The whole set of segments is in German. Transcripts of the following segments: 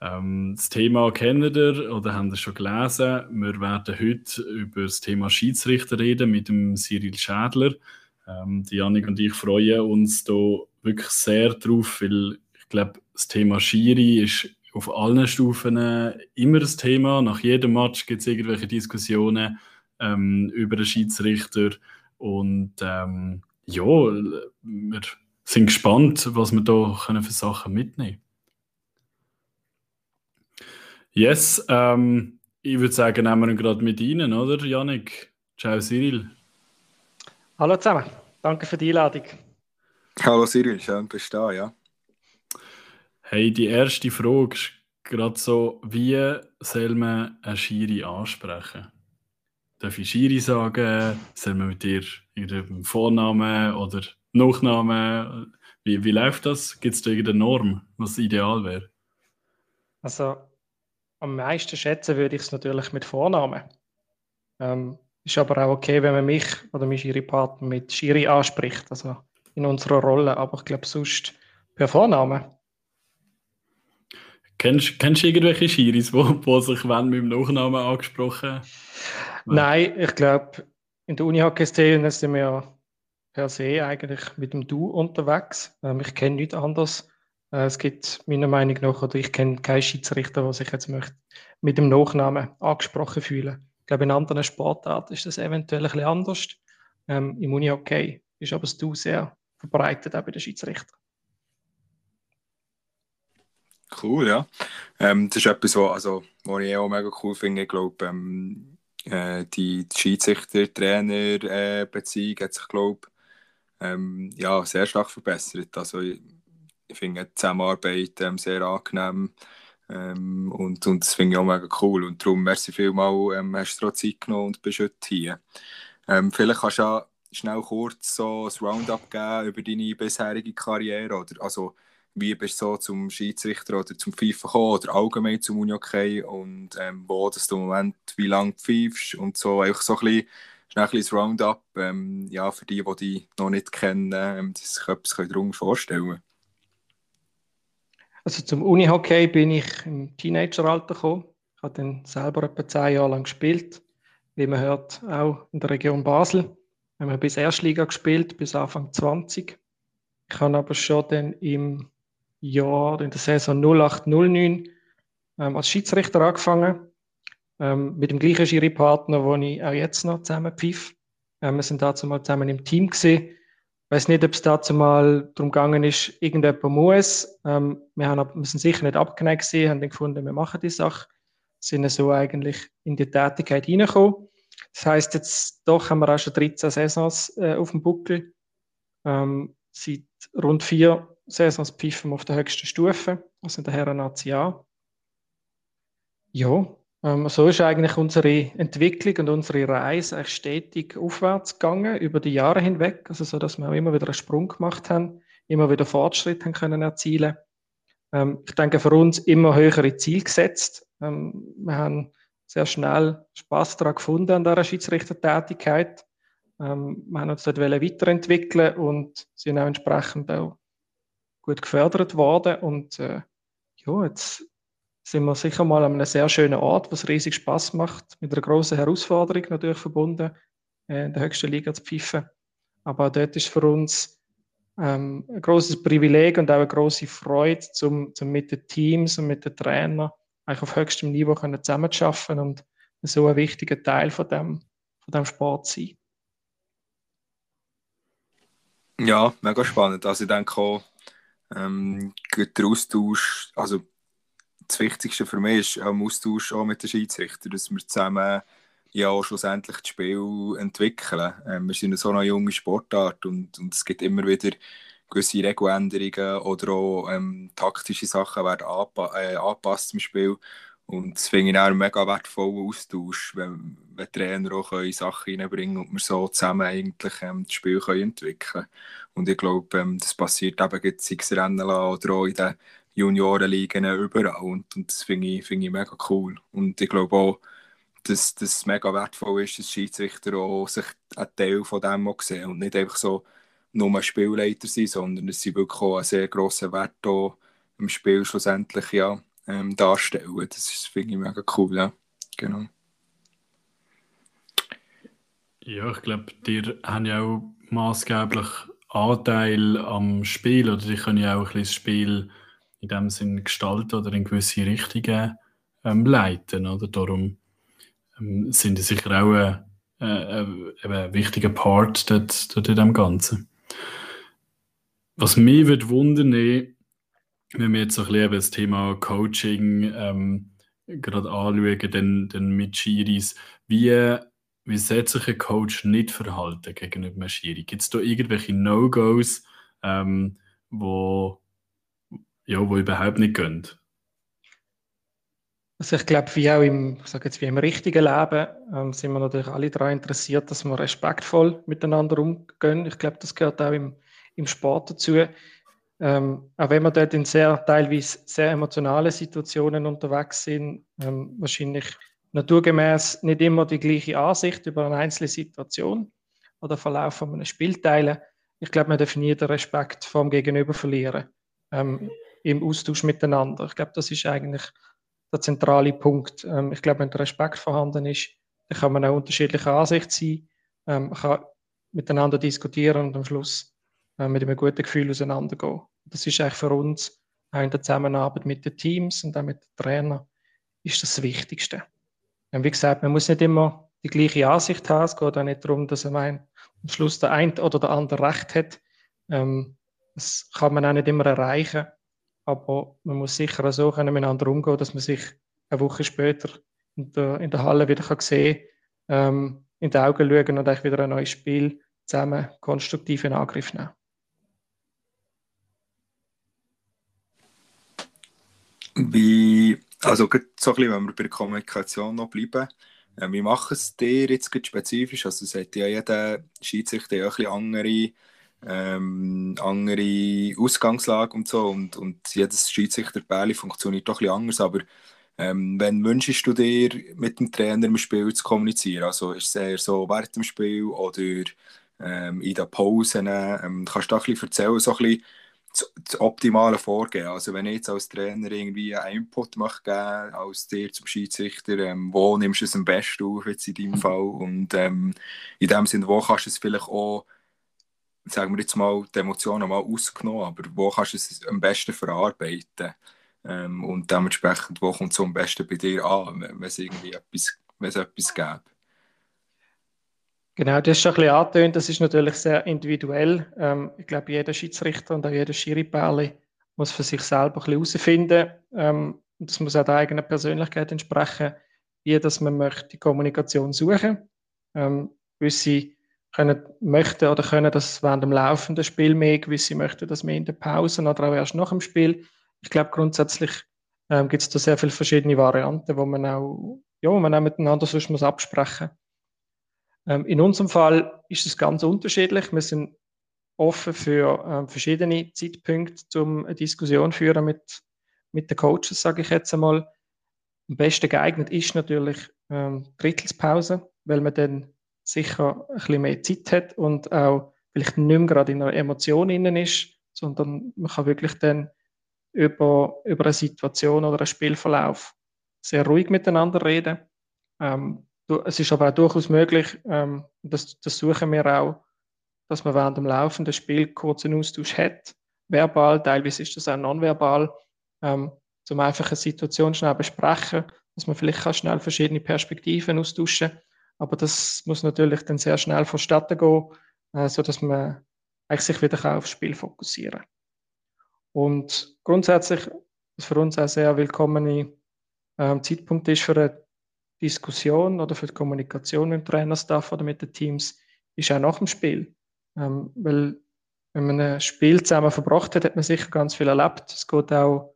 Ähm, das Thema kennt ihr oder habt ihr schon gelesen. Wir werden heute über das Thema Schiedsrichter reden mit dem Cyril Schädler. Ähm, die Janik und ich freuen uns da wirklich sehr drauf, weil ich glaube, das Thema Schiri ist auf allen Stufen immer das Thema. Nach jedem Match gibt es irgendwelche Diskussionen ähm, über den Schiedsrichter. Und ähm, ja, wir sind gespannt, was wir da für Sachen mitnehmen können. Yes, ähm, ich würde sagen, nehmen wir ihn gerade mit Ihnen, oder, Janik? Ciao, Cyril. Hallo zusammen, danke für die Einladung. Hallo Cyril, schön bist du da, ja. Hey, die erste Frage ist gerade so, wie soll man einen Schiri ansprechen? Darf ich Schiri sagen? Soll man mit dir ihrem Vornamen oder Nachnamen? Wie, wie läuft das? Gibt es da irgendeine Norm, was ideal wäre? Also, am meisten schätzen würde ich es natürlich mit Vornamen. Ähm, ist aber auch okay, wenn man mich oder mich ihre Partner mit Schiri anspricht, also in unserer Rolle. Aber ich glaube, sonst per Vornamen. Kennst, kennst du irgendwelche Schiris, die, die sich wenn mit dem Nachnamen angesprochen Nein, ich glaube, in der Uni-Hockey-Szene sind wir per se eigentlich mit dem Du unterwegs. Ähm, ich kenne nichts anderes. Äh, es gibt meiner Meinung nach, oder ich kenne keinen Schiedsrichter, der sich jetzt möchte, mit dem Nachnamen angesprochen fühlen. Ich glaube, in anderen Sportarten ist das eventuell ein bisschen anders. Ähm, Im Uni-Hockey ist aber das Du sehr verbreitet, auch bei den Schiedsrichtern. Cool, ja. Ähm, das ist etwas, was, also, was ich auch mega cool finde. Ich glaube, ähm, äh, die, die Schiedsrichter-Trainer-Beziehung äh, hat sich, glaube ähm, ja, sehr stark verbessert. Also, ich, finde die Zusammenarbeit ähm, sehr angenehm ähm, und, und das finde ich auch mega cool. Und darum, merci vielmals, ähm, hast du Zeit genommen und bist heute hier. Ähm, vielleicht kannst du ja schnell kurz so ein Roundup geben über deine bisherige Karriere. Oder, also, wie bist du so zum Schiedsrichter oder zum FIFA gekommen oder allgemein zum Unihockey und ähm, wo dass du im Moment wie lange pfeifst und so einfach so ein bisschen schnell ein Roundup ähm, ja, für die, die dich noch nicht kennen, ähm, sich etwas darunter vorstellen. Also zum Unihockey bin ich im Teenageralter gekommen. Ich habe dann selber etwa zehn Jahre lang gespielt. Wie man hört, auch in der Region Basel. Wir haben bis Erstliga gespielt, bis Anfang 20. Ich habe aber schon dann im Jahr, in der Saison 0809 ähm, als Schiedsrichter angefangen. Ähm, mit dem gleichen Schiri-Partner, wo ich auch jetzt noch zusammen pfiff. Ähm, wir sind dazu mal zusammen im Team gesehen weiß nicht, ob es dazu mal darum gegangen ist, irgendjemand muss. Ähm, wir, haben, wir sind sicher nicht abgeneigt gesehen, haben dann gefunden, wir machen die Sache, sind so eigentlich in die Tätigkeit reingekommen. Das heißt jetzt doch haben wir auch schon 13 Saisons äh, auf dem Buckel. Ähm, seit rund vier Saisons pfeifen wir auf der höchsten Stufe, also in der Herren ACA. Ja, so ist eigentlich unsere Entwicklung und unsere Reise eigentlich stetig aufwärts gegangen über die Jahre hinweg, also so, dass wir auch immer wieder einen Sprung gemacht haben, immer wieder Fortschritte haben können erzielen. Ähm, ich denke, für uns immer höhere Ziele gesetzt. Ähm, wir haben sehr schnell Spaß daran gefunden an dieser Schiedsrichtertätigkeit. Ähm, wir haben uns dort weiterentwickeln und sind auch entsprechend auch gut gefördert worden und äh, ja, jetzt sind wir sicher mal an einem sehr schönen Ort, was riesig Spaß macht, mit einer großen Herausforderung natürlich verbunden, äh, in der höchsten Liga zu pfeifen. Aber dort ist für uns ähm, ein großes Privileg und auch eine große Freude, zum, zum mit den Teams und mit den Trainern eigentlich auf höchstem Niveau können zusammenzuarbeiten und so ein wichtiger Teil von dem, von dem Sport zu sein. Ja, mega spannend. Also ich denke auch, ähm, der Austausch, also das Wichtigste für mich ist am Austausch auch mit den Schiedsrichtern, dass wir zusammen ja schlussendlich das Spiel entwickeln. Ähm, wir sind so eine junge Sportart und, und es gibt immer wieder gewisse Regeländerungen oder auch ähm, taktische Sachen werden anpa äh, angepasst im Spiel. Und das finde ich auch einen mega wertvollen Austausch, wenn, wenn Trainer auch Sachen reinbringen und wir so zusammen eigentlich ähm, das Spiel können entwickeln Und ich glaube, ähm, das passiert eben sei Rennen oder auch in den Juniorenligen überall. Und, und das finde ich, find ich mega cool. Und ich glaube auch, dass das mega wertvoll ist, dass Schiedsrichter auch sich einen Teil von dem auch sehen und nicht einfach so nur Spielleiter sind, sondern dass sie wirklich auch einen sehr grossen Wert im Spiel schlussendlich ja, ähm, darstellen. Das finde ich mega cool, ja. Genau. Ja, ich glaube, die haben ja auch maßgeblich Anteil am Spiel oder die können ja auch ein bisschen das Spiel in dem Sinn gestalten oder in gewisse Richtungen ähm, leiten. Oder? Darum ähm, sind sie sicher auch ein, ein, ein wichtiger Part dort, dort in dem Ganzen. Was mich würde wundern, wenn wir jetzt so ein bisschen das Thema Coaching ähm, gerade anschauen, dann, dann mit Schiris, wie, wie sollte sich ein Coach nicht verhalten gegenüber einem Schiri? Gibt es da irgendwelche No-Gos, ähm, wo, ja, wo überhaupt nicht gehen? Also ich glaube, wie auch im, ich jetzt, wie im richtigen Leben ähm, sind wir natürlich alle daran interessiert, dass wir respektvoll miteinander umgehen. Ich glaube, das gehört auch im, im Sport dazu. Ähm, auch wenn wir dort in sehr teilweise sehr emotionalen Situationen unterwegs sind, ähm, wahrscheinlich naturgemäß nicht immer die gleiche Ansicht über eine einzelne Situation oder Verlauf von einem Spiel teilen. Ich glaube, man darf nie den Respekt vom Gegenüber verlieren ähm, im Austausch miteinander. Ich glaube, das ist eigentlich der zentrale Punkt. Ähm, ich glaube, wenn der Respekt vorhanden ist, dann kann man auch unterschiedlicher Ansicht sein, ähm, kann miteinander diskutieren und am Schluss äh, mit einem guten Gefühl auseinandergehen. Das ist eigentlich für uns auch in der Zusammenarbeit mit den Teams und auch mit den Trainern ist das, Wichtigste. Und wie gesagt, man muss nicht immer die gleiche Ansicht haben. Es geht auch nicht darum, dass am Schluss der eine oder der andere Recht hat. Ähm, das kann man auch nicht immer erreichen. Aber man muss sicher auch so können miteinander umgehen, dass man sich eine Woche später in der, in der Halle wieder kann sehen ähm, in die Augen schauen und eigentlich wieder ein neues Spiel zusammen konstruktiv in Angriff nehmen. Wie, also so ein bisschen, wenn wir bei der Kommunikation noch bleiben, äh, wie machen es dir jetzt spezifisch? Also es hat ja jeder Schiedsrichter ja ein bisschen andere ähm, andere Ausgangslage und so und, und jedes Schiedsrichter-Bärli funktioniert doch ein bisschen anders, aber ähm, wenn wünschst du dir mit dem Trainer im Spiel zu kommunizieren? Also ist es eher so während dem Spiel oder ähm, in den Pausen? Ähm, kannst du da ein bisschen erzählen, so ein bisschen das, das optimale Vorgehen? Also wenn ich jetzt als Trainer irgendwie einen Input mache, geben, als dir zum Schiedsrichter, ähm, wo nimmst du es am besten auf jetzt in deinem Fall? Und ähm, in dem Sinne, wo kannst du es vielleicht auch sagen wir jetzt mal, die Emotionen mal ausgenommen, aber wo kannst du es am besten verarbeiten? Ähm, und dementsprechend, wo kommt es am besten bei dir an, wenn es irgendwie etwas, wenn es etwas gäbe? Genau, das ist schon ein bisschen angetönt. Das ist natürlich sehr individuell. Ähm, ich glaube, jeder Schiedsrichter und auch jeder Schiri muss für sich selber ein bisschen herausfinden. Ähm, das muss auch der eigenen Persönlichkeit entsprechen, wie dass man möchte die Kommunikation suchen. Ähm, gewisse können, möchten oder können das während dem laufenden Spiel mehr, gewisse möchten das mehr in der Pause oder auch erst nach dem Spiel. Ich glaube, grundsätzlich ähm, gibt es da sehr viele verschiedene Varianten, wo man auch, ja, man auch miteinander sonst muss absprechen ähm, In unserem Fall ist es ganz unterschiedlich. Wir sind offen für ähm, verschiedene Zeitpunkte zum eine Diskussion führen mit, mit den Coaches, sage ich jetzt einmal. Am besten geeignet ist natürlich ähm, Drittelspause, weil man dann sicher ein bisschen mehr Zeit hat und auch vielleicht nicht mehr gerade in einer Emotion innen ist, sondern man kann wirklich dann über, über eine Situation oder einen Spielverlauf sehr ruhig miteinander reden. Ähm, es ist aber auch durchaus möglich, ähm, das, das suchen wir auch, dass man während dem laufenden Spiel kurzen Austausch hat, verbal, teilweise ist das auch nonverbal, ähm, um einfach eine Situation schnell besprechen, dass man vielleicht schnell verschiedene Perspektiven austauschen kann aber das muss natürlich dann sehr schnell vonstatten gehen, äh, sodass man eigentlich sich wieder aufs Spiel fokussieren Und grundsätzlich, was für uns auch sehr willkommene ähm, Zeitpunkt ist für eine Diskussion oder für die Kommunikation mit dem Trainerstaff oder mit den Teams, ist auch nach dem Spiel. Ähm, weil wenn man ein Spiel zusammen verbracht hat, hat man sicher ganz viel erlebt. Es geht auch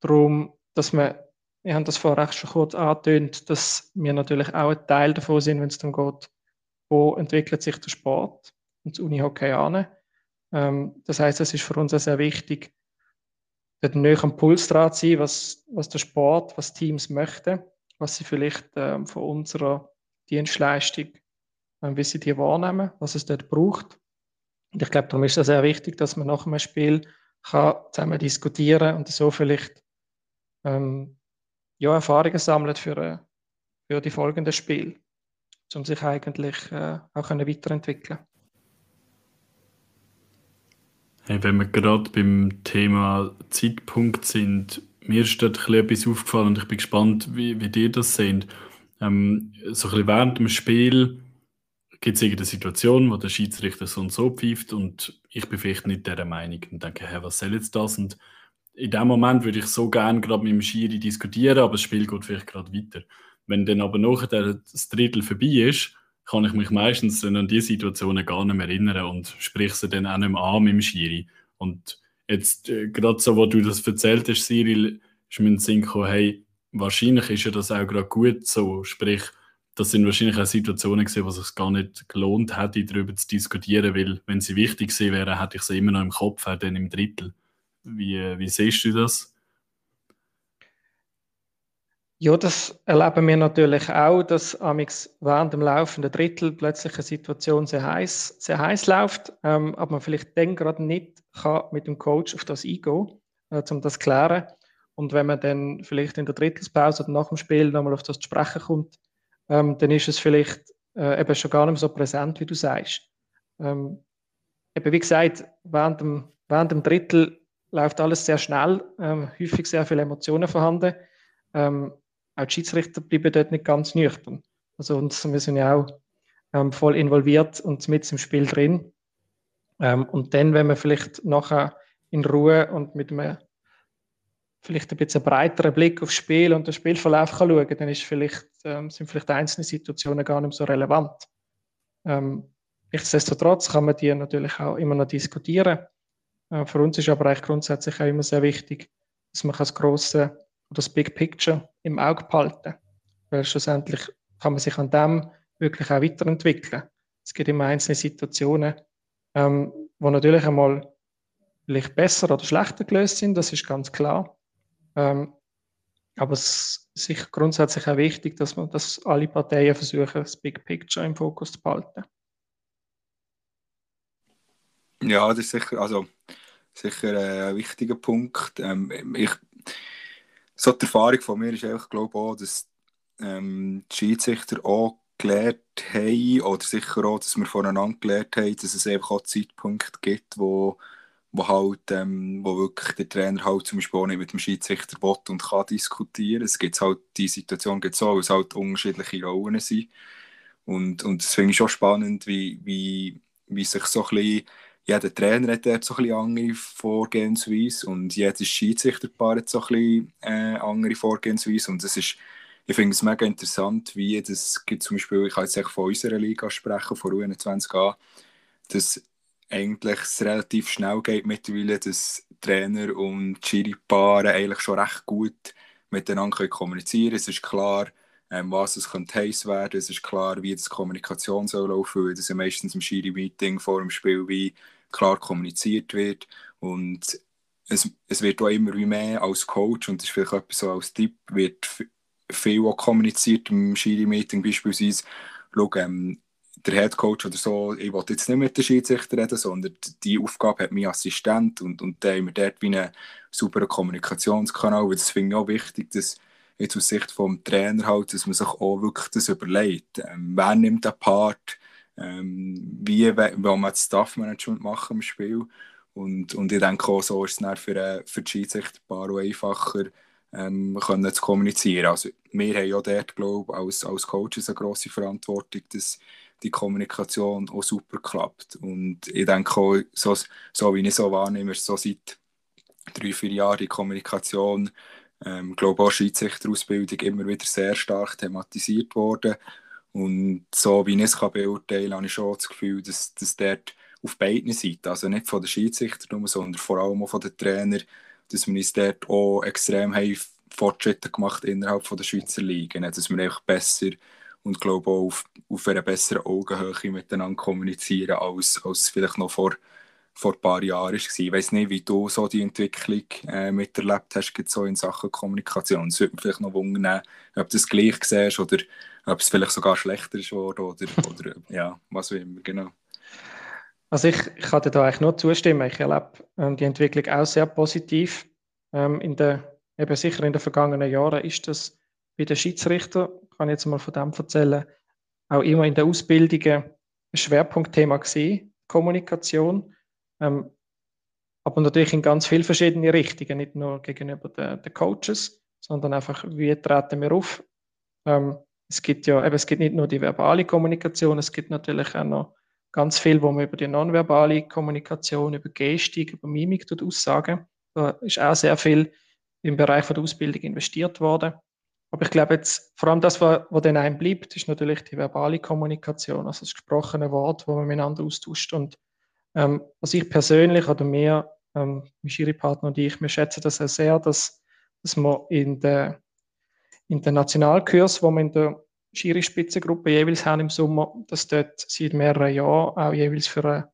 darum, dass man, wir haben das vorher schon kurz angetönt, dass wir natürlich auch ein Teil davon sind, wenn es darum geht, wo entwickelt sich der Sport und das Unihockey an. Ähm, das heißt, es ist für uns auch sehr wichtig, dort näher am Puls dran zu sein, was, was der Sport, was Teams möchten, was sie vielleicht ähm, von unserer Dienstleistung, ähm, wie sie die wahrnehmen, was es dort braucht. Und ich glaube, darum ist es sehr wichtig, dass man nach einem Spiel kann zusammen diskutieren und so vielleicht ähm, ja, Erfahrungen sammelt für, äh, für die folgenden Spiele, um sich eigentlich äh, auch können weiterentwickeln Hey, wenn wir gerade beim Thema Zeitpunkt sind, mir ist dort etwas aufgefallen und ich bin gespannt, wie, wie ihr das seht. Ähm, so ein während dem Spiel gibt es irgendeine Situation, wo der Schiedsrichter so und so pfeift und ich bin vielleicht nicht dieser Meinung und denke, hey, was soll jetzt das? Und in dem Moment würde ich so gerne gerade mit dem Schiri diskutieren, aber das Spiel geht vielleicht gerade weiter. Wenn dann aber nachher das Drittel vorbei ist, kann ich mich meistens dann an diese Situationen gar nicht mehr erinnern und sprich sie dann auch nicht mehr an mit dem Schiri. Und jetzt, äh, gerade so, wo du das erzählt hast, Cyril, ist mir in Sinn gekommen, hey, wahrscheinlich ist ja das auch gerade gut so. Sprich, das sind wahrscheinlich auch Situationen gewesen, wo es sich gar nicht gelohnt hätte, darüber zu diskutieren, weil wenn sie wichtig gewesen wären, hätte ich sie immer noch im Kopf, auch dann im Drittel. Wie, wie siehst du das? Ja, das erleben wir natürlich auch, dass amix während dem laufenden Drittel plötzlich eine Situation sehr heiß, sehr heiß läuft, ähm, aber man vielleicht dann gerade nicht kann mit dem Coach auf das eingehen, äh, um das zu klären. Und wenn man dann vielleicht in der Drittelspause oder nach dem Spiel nochmal auf das zu sprechen kommt, ähm, dann ist es vielleicht äh, eben schon gar nicht mehr so präsent, wie du sagst. Ähm, eben wie gesagt, während dem, während dem Drittel läuft alles sehr schnell, ähm, häufig sehr viele Emotionen vorhanden. Ähm, auch die Schiedsrichter bleiben dort nicht ganz nüchtern. Also uns, wir sind ja auch ähm, voll involviert und mit im Spiel drin. Ähm, und dann, wenn man vielleicht nachher in Ruhe und mit einem vielleicht ein bisschen breiteren Blick aufs Spiel und den Spielverlauf kann schauen dann ist vielleicht, ähm, sind vielleicht einzelne Situationen gar nicht so relevant. Ähm, nichtsdestotrotz kann man die natürlich auch immer noch diskutieren. Äh, für uns ist aber eigentlich grundsätzlich auch immer sehr wichtig, dass man das große oder das Big Picture im Auge behalten. Weil schlussendlich kann man sich an dem wirklich auch weiterentwickeln. Es gibt immer einzelne Situationen, ähm, wo natürlich einmal vielleicht besser oder schlechter gelöst sind, das ist ganz klar. Ähm, aber es ist sicher grundsätzlich auch wichtig, dass man, dass alle Parteien versuchen, das Big Picture im Fokus zu behalten. Ja, das ist sicher, also sicher äh, ein wichtiger Punkt. Ähm, ich so die Erfahrung von mir ist einfach, glaube auch, dass ähm, die Schiedsrichter auch gelernt haben, oder sicher auch, dass wir voneinander gelernt haben, dass es einfach auch Zeitpunkte gibt, wo, wo halt, ähm, wo wirklich der Trainer halt zum Beispiel auch nicht mit dem Schiedsrichter will und kann diskutieren. Es gibt halt, die Situation gibt es auch, es halt unterschiedliche Rollen sind. Und, und das finde ich schon spannend, wie, wie, wie sich so ein bisschen jeder Trainer hat dort so ein bisschen andere Vorgehensweise und jedes Schiedsrichterpaar hat so ein bisschen äh, andere Vorgehensweise und das ist, ich finde es mega interessant, wie das gibt zum Beispiel, ich kann jetzt von unserer Liga sprechen, von U21a, dass eigentlich es relativ schnell geht mittlerweile, dass Trainer und Schiri-Paare eigentlich schon recht gut miteinander kommunizieren können. Es ist klar, ähm, was es könnte heiß werden. Es ist klar, wie die Kommunikation soll laufen, weil das ja meistens im Schiri-Meeting vor dem Spiel wie klar kommuniziert wird. Und es, es wird auch immer mehr als Coach, und das ist vielleicht etwas so als Tipp, wird viel auch kommuniziert im Schiri-Meeting beispielsweise. Schau, ähm, der Head Coach oder so, ich will jetzt nicht mit dem Schiedsrichter reden, sondern die Aufgabe hat mein Assistent und, und da haben wir dort wie einen sauberen Kommunikationskanal, weil das finde ich auch wichtig, dass jetzt aus Sicht vom Trainer halt, dass man sich auch wirklich das überlegt. Ähm, wer nimmt den Part? Ähm, wie will man das Staff-Management machen im Spiel. Und, und ich denke auch, so ist es dann für, äh, für die Schiedsrichter einfacher, ähm, können zu kommunizieren. Also, wir haben ja dort, glaube ich, als, als Coaches eine grosse Verantwortung, dass die Kommunikation auch super klappt. Und ich denke auch, so, so wie ich so wahrnehme, ist so seit drei, vier Jahren die Kommunikation, ähm, glaube auch Schiedsrichterausbildung immer wieder sehr stark thematisiert worden. Und so wie ich es kann beurteilen kann, habe ich schon das Gefühl, dass, dass dort auf beiden Seiten, also nicht von den Schiedsrichtern, sondern vor allem auch von den Trainern, dass wir uns dort auch extrem haben Fortschritte gemacht innerhalb der Schweizer Liga, dass wir einfach besser und glaube auch auf, auf einer besseren Augenhöhe miteinander kommunizieren, als, als vielleicht noch vor, vor ein paar Jahren war. Ich weiß nicht, wie du so die Entwicklung äh, miterlebt hast, so in Sachen Kommunikation. Es würde mich vielleicht noch wundern, ob du es gleich siehst oder ob es vielleicht sogar schlechter ist oder, oder ja, was auch immer, genau. Also ich, ich kann dir da eigentlich nur zustimmen. Ich erlebe ähm, die Entwicklung auch sehr positiv. Ähm, in der, eben sicher in den vergangenen Jahren ist das bei den Schiedsrichtern, kann ich jetzt mal von dem erzählen, auch immer in der Ausbildung ein Schwerpunktthema gewesen, Kommunikation. Ähm, aber natürlich in ganz viele verschiedene Richtungen, nicht nur gegenüber den, den Coaches, sondern einfach, wie treten wir auf. Ähm, es gibt ja, eben, es gibt nicht nur die verbale Kommunikation, es gibt natürlich auch noch ganz viel, wo man über die nonverbale Kommunikation, über Gestik, über Mimik tut aussagen. Da ist auch sehr viel im Bereich der Ausbildung investiert worden. Aber ich glaube jetzt, vor allem das, was, was dann einem bleibt, ist natürlich die verbale Kommunikation, also das gesprochene Wort, wo man miteinander austauscht. Und ähm, was ich persönlich oder mir, ähm, mein Schiri-Partner und ich, wir schätzen das auch sehr, dass, dass man in der, in der Nationalkurs, wo man in der Schiri-Spitzengruppe jeweils haben im Sommer, dass dort seit mehreren Jahren auch jeweils für eine,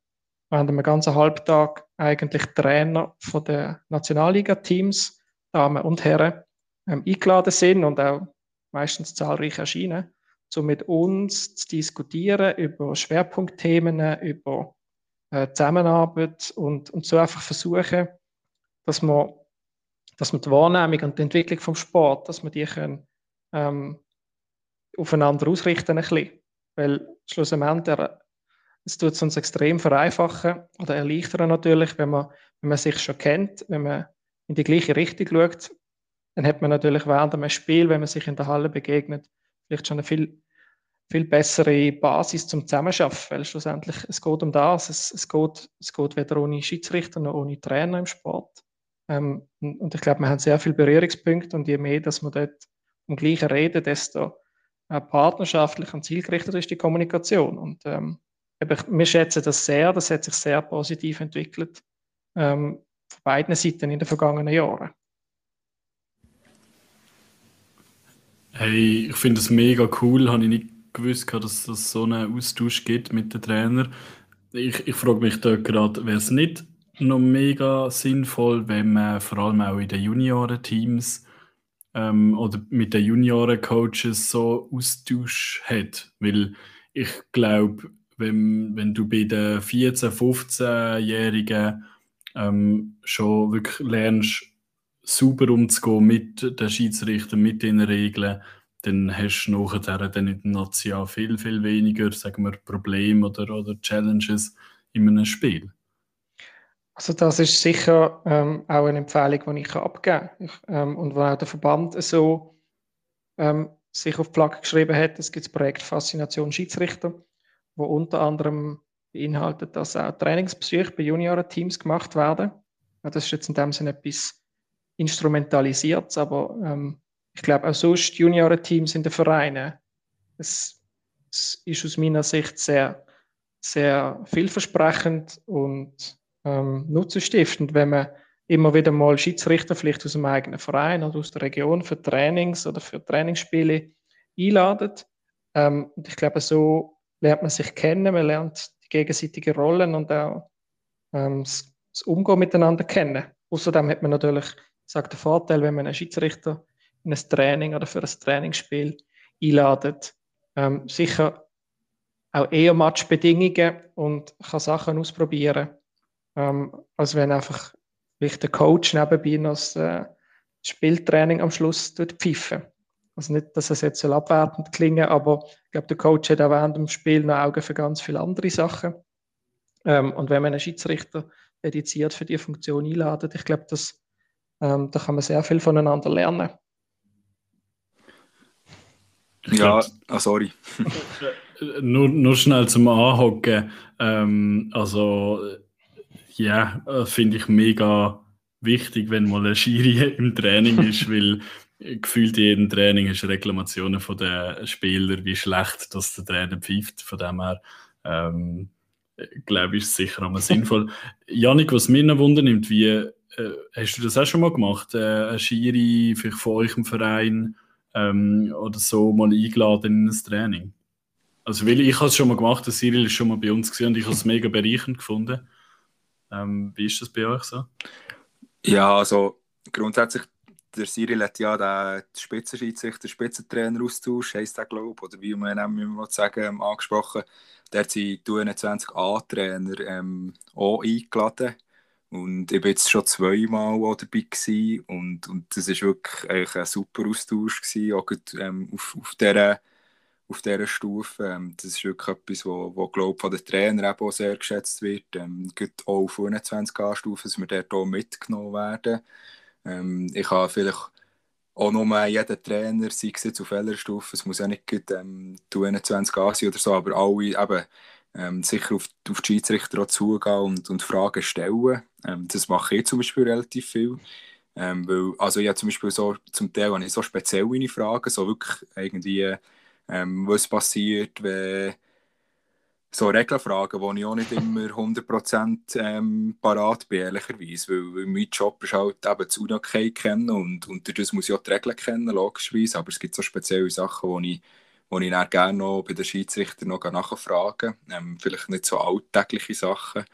während ganzen Halbtag eigentlich Trainer von den Nationalliga-Teams, Damen und Herren, ähm, eingeladen sind und auch meistens zahlreich erscheinen, um mit uns zu diskutieren über Schwerpunktthemen, über äh, Zusammenarbeit und, und so einfach versuchen, dass man, dass man die Wahrnehmung und die Entwicklung vom Sport, dass man die können, ähm, aufeinander ausrichten bisschen. Weil schlussendlich es tut es uns extrem vereinfachen oder erleichtern natürlich, wenn man, wenn man sich schon kennt, wenn man in die gleiche Richtung schaut, dann hat man natürlich während einem Spiel, wenn man sich in der Halle begegnet, vielleicht schon eine viel, viel bessere Basis zum Zusammenschaffen, weil schlussendlich es geht um das, es, es, geht, es geht weder ohne Schiedsrichter noch ohne Trainer im Sport. Ähm, und ich glaube, wir haben sehr viele Berührungspunkte und je mehr, dass wir dort um Gleiche reden, desto äh, partnerschaftlich und zielgerichtet ist die Kommunikation. Und ähm, wir schätzen das sehr, das hat sich sehr positiv entwickelt ähm, von beiden Seiten in den vergangenen Jahren. Hey, ich finde es mega cool, habe ich nicht gewusst, dass es so einen Austausch gibt mit den Trainern. Ich, ich frage mich da gerade, wäre es nicht noch mega sinnvoll, wenn man vor allem auch in den Junioren-Teams ähm, oder mit den Junioren-Coaches so Austausch hat. Weil ich glaube, wenn, wenn du bei den 14-, 15-Jährigen ähm, schon wirklich lernst, sauber umzugehen mit den Schiedsrichtern, mit den Regeln, dann hast du nachher dann in der Nation viel, viel weniger, sagen wir, Probleme oder, oder Challenges in einem Spiel. Also das ist sicher ähm, auch eine Empfehlung, die ich abgeben kann. Ähm, und wo auch der Verband so ähm, sich auf die Flagge geschrieben hat, es gibt das Projekt Faszination Schiedsrichter, wo unter anderem beinhaltet, dass auch Trainingsbesuche bei Juniorenteams gemacht werden. Ja, das ist jetzt in dem Sinne etwas instrumentalisiert, aber ähm, ich glaube auch sonst Juniorenteams in den Vereinen, es, es ist aus meiner Sicht sehr, sehr vielversprechend und ähm, nutzenstiftend, wenn man immer wieder mal Schiedsrichter vielleicht aus dem eigenen Verein oder aus der Region für Trainings oder für Trainingsspiele einladet. Ähm, und ich glaube, so lernt man sich kennen, man lernt die gegenseitigen Rollen und auch ähm, das, das Umgehen miteinander kennen. Außerdem hat man natürlich, sagt der Vorteil, wenn man einen Schiedsrichter in ein Training oder für ein Trainingsspiel einladet, ähm, sicher auch eher Matchbedingungen und kann Sachen ausprobieren ähm, als wenn einfach vielleicht der Coach nebenbei noch das äh, Spieltraining am Schluss pfeifen. Also nicht, dass es jetzt so abwertend klingt, aber ich glaube, der Coach hat auch während dem Spiel noch Augen für ganz viele andere Sachen. Ähm, und wenn man einen Schiedsrichter dediziert für die Funktion einladet, ich glaube, das, ähm, da kann man sehr viel voneinander lernen. Ja, ah, sorry. nur, nur schnell zum Anhocken. Ähm, also ja, yeah, finde ich mega wichtig, wenn mal ein Schiri im Training ist, weil gefühlt in jedem Training hast du Reklamationen von den Spielern, wie schlecht dass der Trainer pfeift. Von dem her ähm, glaube ich, ist sicher einmal sinnvoll. Janik, was mich noch wundernimmt, wie äh, hast du das auch schon mal gemacht? Äh, eine Schiri vielleicht von euch im Verein ähm, oder so mal eingeladen in ein Training? Also, weil ich habe es schon mal gemacht, der Cyril ist schon mal bei uns gesehen und ich habe es mega bereichernd gefunden. Ähm, wie ist das bei euch so? Ja, also grundsätzlich, der Cyril hat ja den Spitzenschiedsrichter, Spitzentrainer-Austausch, heisst der, glaube ich, oder wie man immer sagen, angesprochen. Der hat sie 22a-Trainer ähm, auch eingeladen. Und ich war jetzt schon zweimal dabei gewesen. und, und das war wirklich ein super Austausch, gewesen, auch ähm, auf, auf dieser auf dieser Stufe. Ähm, das ist wirklich etwas, wo, wo glaube von den Trainern auch sehr geschätzt wird. Ähm, auch auf 21a-Stufe, dass wir dort auch mitgenommen werden. Ähm, ich habe vielleicht auch nur jeden Trainer, sei es jetzt auf welcher Stufe, es muss ja nicht ähm, 21a sein oder so, aber alle eben ähm, sicher auf, auf die Schiedsrichter auch zugehen und, und Fragen stellen. Ähm, das mache ich zum Beispiel relativ viel. Ähm, weil, also habe zum Beispiel so, zum Teil habe ich so spezielle Fragen, so wirklich irgendwie ähm, was passiert, wenn so Regelfragen, wo ich auch nicht immer 100% ähm, parat bin, ehrlicherweise, weil, weil mein Job ist halt eben das UNOK kennen und, und das muss ich auch die Regeln kennen, logischerweise, aber es gibt so spezielle Sachen, wo ich, wo ich dann gerne noch bei den Schiedsrichtern noch nachfragen ähm, vielleicht nicht so alltägliche Sachen.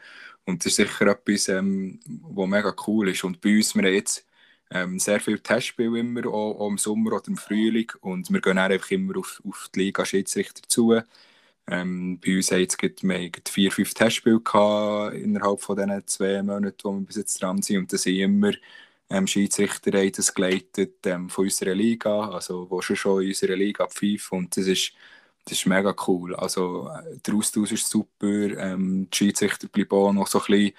Und das ist sicher etwas, ähm, was mega cool ist. Und bei uns, wir jetzt ähm, sehr viele Testspiele immer, auch, auch, im Sommer oder im Frühling. Und wir gehen dann einfach immer auf, auf die Liga Schiedsrichter zu. Ähm, bei uns haben jetzt wir vier, fünf Testspiele innerhalb von diesen zwei Monaten, wo wir bis jetzt dran sind. Und da sind immer ähm, Schiedsrichter haben das geleitet ähm, von unserer Liga, also wo schon schon in unserer Liga pfeifen. Und das ist, das ist mega cool. Also der Austausch ist super, ähm, die Schiedsrichter bleiben auch noch so ein bisschen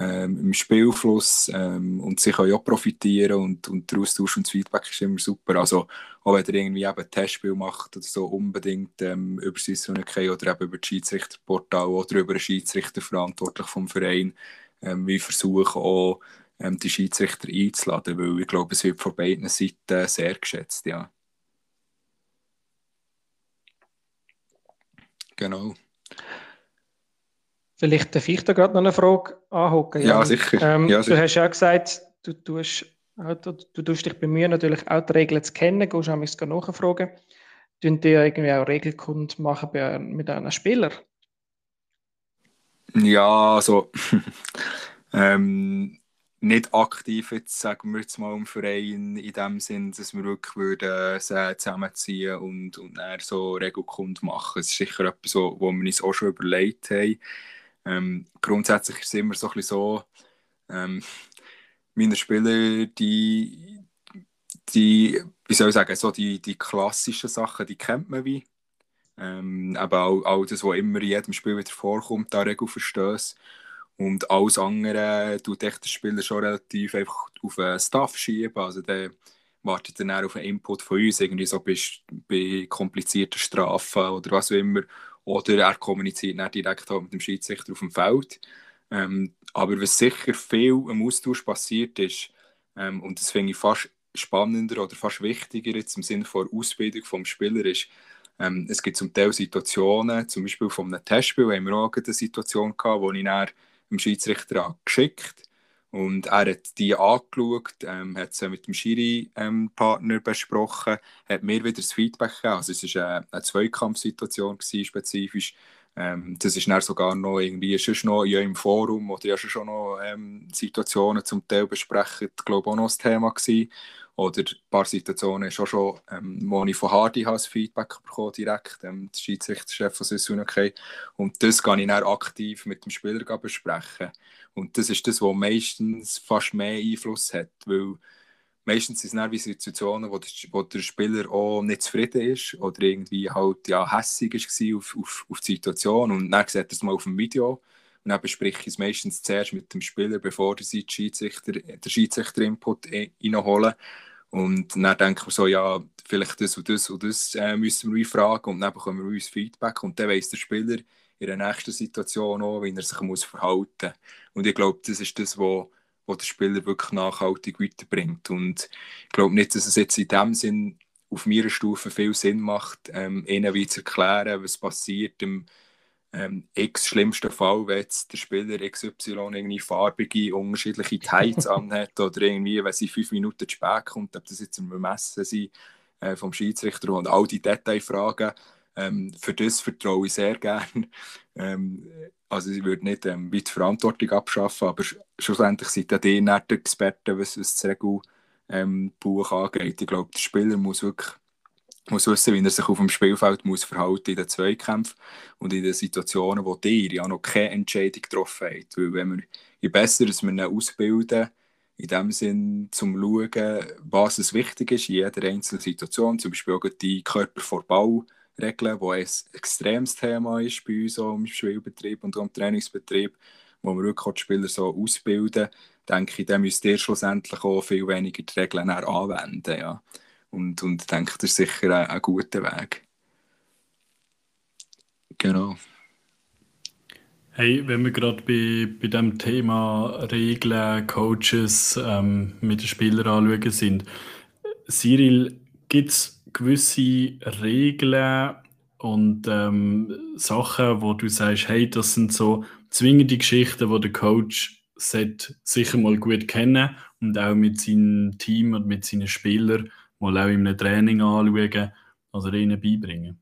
ähm, im Spielfluss ähm, und sie können auch profitieren und, und der Austausch und das Feedback ist immer super. Also auch wenn ihr irgendwie eben ein Testspiel macht oder so, unbedingt ähm, über Saison.k oder eben über das Schiedsrichterportal oder über einen Schiedsrichter verantwortlich vom Verein, ähm, wir versuchen auch ähm, die Schiedsrichter einzuladen, weil ich glaube, es wird von beiden Seiten sehr geschätzt, ja. Genau. Vielleicht darf ich da gerade noch eine Frage anhocken. Ja, sicher. Ähm, ja, sicher. Du hast ja gesagt, du tust, du, du tust dich bemühen, natürlich auch die Regeln zu kennen, gehst auch mich nachfragen. Tun dir irgendwie auch Regelkund machen bei, mit einem Spieler? Ja, also ähm, nicht aktiv jetzt, sagen wir jetzt mal im Verein, in dem Sinn, dass wir wirklich würden, äh, zusammenziehen und, und dann so Regelkund machen. Das ist sicher etwas, wo, wo wir uns auch schon überlegt haben. Ähm, grundsätzlich ist es immer so ein bisschen so, ähm, meine Spieler, die, die, wie soll ich sagen, so die, die klassischen Sachen, die kennt man wie. Ähm, aber auch, auch das, was immer in jedem Spiel wieder vorkommt, da Regelverstöße. Und alles andere tut echt der Spieler schon relativ einfach auf den Staff schieben. Also der wartet dann auf einen Input von uns, irgendwie so bei, bei komplizierten Strafen oder was auch immer. Oder er kommuniziert nicht direkt mit dem Schiedsrichter auf dem Feld. Ähm, aber was sicher viel im Austausch passiert ist, ähm, und das finde ich fast spannender oder fast wichtiger jetzt im Sinne der Ausbildung des Spielers, ist, ähm, es gibt zum Teil Situationen, zum Beispiel von einem Testspiel haben wir auch eine Situation gehabt, wo ich dann dem Schiedsrichter geschickt und er hat die angeschaut, ähm, hat sie mit dem Schiri-Partner ähm, besprochen, hat mir wieder das Feedback gegeben. Also es war eine, eine Zweikampfsituation spezifisch. Ähm, das ist dann sogar noch irgendwie schon noch im Forum oder ja schon noch ähm, Situationen zum Teil besprechen, glaube auch noch das Thema gewesen. Oder ein paar Situationen ist schon, ähm, wo ich von Hardy das Feedback bekommen direkt, ähm, der Schiedsrichterchef von Sissun okay. Und das kann ich dann aktiv mit dem Spieler besprechen. Und das ist das, was meistens fast mehr Einfluss hat, weil meistens sind es Situationen, wo der, wo der Spieler auch nicht zufrieden ist oder irgendwie halt ja, hässig war auf, auf, auf die Situation und dann sieht er es mal auf dem Video und dann bespreche ich es meistens zuerst mit dem Spieler, bevor sie den Schiedsrichter-Input reinholen und dann denken wir so, ja, vielleicht das und das und das äh, müssen wir fragen und dann bekommen wir uns Feedback und dann weiss der Spieler, in der nächsten Situation auch, wie er sich muss verhalten muss. Und ich glaube, das ist das, was wo der Spieler wirklich nachhaltig weiterbringt. Und ich glaube nicht, dass es jetzt in dem Sinn auf meiner Stufe viel Sinn macht, ähm, ihnen wie zu erklären, was passiert im, ähm, x schlimmsten Fall, wenn jetzt der Spieler XY irgendwie farbige, unterschiedliche Tights anhat oder irgendwie, wenn sie fünf Minuten zu spät kommt, ob das jetzt ein Bemessen sind äh, vom Schiedsrichter und all die Detailfragen, ähm, für das vertraue ich sehr gerne. Ähm, also ich würde nicht ähm, die Verantwortung abschaffen, aber schlussendlich sind die nicht Experten, was, was das Regelbuch ähm, angeht. Ich glaube, der Spieler muss wirklich muss wissen, wie er sich auf dem Spielfeld muss verhalten in den Zweikämpfen und in den Situationen, wo ihr ja noch keine Entscheidung getroffen habt. Weil wenn wir, je besser dass wir ihn ausbilden, in dem Sinn, zum schauen, was es wichtig ist in jeder einzelnen Situation, zum Beispiel auch die Körper vor Ball regeln, wo ein extremes Thema ist bei uns auch im Spielbetrieb und im Trainingsbetrieb, wo wir wirklich die Spieler so ausbilden, denke ich, dann müsst ihr schlussendlich auch viel weniger die Regeln anwenden. Ja. Und, und ich denke, das ist sicher ein, ein guter Weg. Genau. Hey, wenn wir gerade bei, bei dem Thema Regeln, Coaches ähm, mit den Spielern anschauen sind, Cyril, gibt es gewisse Regeln und ähm, Sachen, wo du sagst, hey, das sind so zwingende Geschichten, wo der Coach sicher mal gut kennen und auch mit seinem Team und mit seinen Spielern mal auch in einem Training anschauen oder ihnen beibringen?